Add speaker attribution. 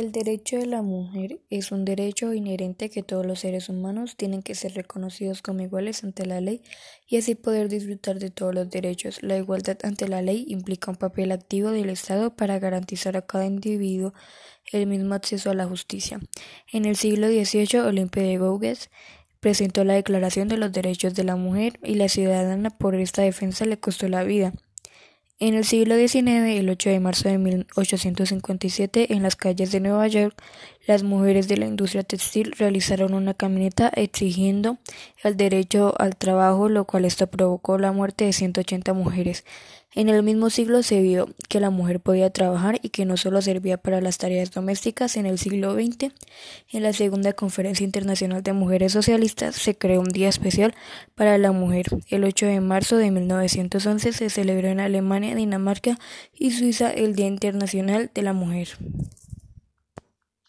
Speaker 1: El derecho de la mujer es un derecho inherente que todos los seres humanos tienen que ser reconocidos como iguales ante la ley y así poder disfrutar de todos los derechos. La igualdad ante la ley implica un papel activo del Estado para garantizar a cada individuo el mismo acceso a la justicia. En el siglo XVIII, Olimpia de Gouges presentó la Declaración de los Derechos de la Mujer y la ciudadana por esta defensa le costó la vida. En el siglo XIX, el 8 de marzo de 1857, en las calles de Nueva York, las mujeres de la industria textil realizaron una camioneta exigiendo el derecho al trabajo, lo cual esto provocó la muerte de 180 mujeres. En el mismo siglo se vio que la mujer podía trabajar y que no solo servía para las tareas domésticas. En el siglo XX, en la segunda Conferencia Internacional de Mujeres Socialistas, se creó un día especial para la mujer. El 8 de marzo de 1911 se celebró en Alemania, Dinamarca y Suiza el Día Internacional de la Mujer.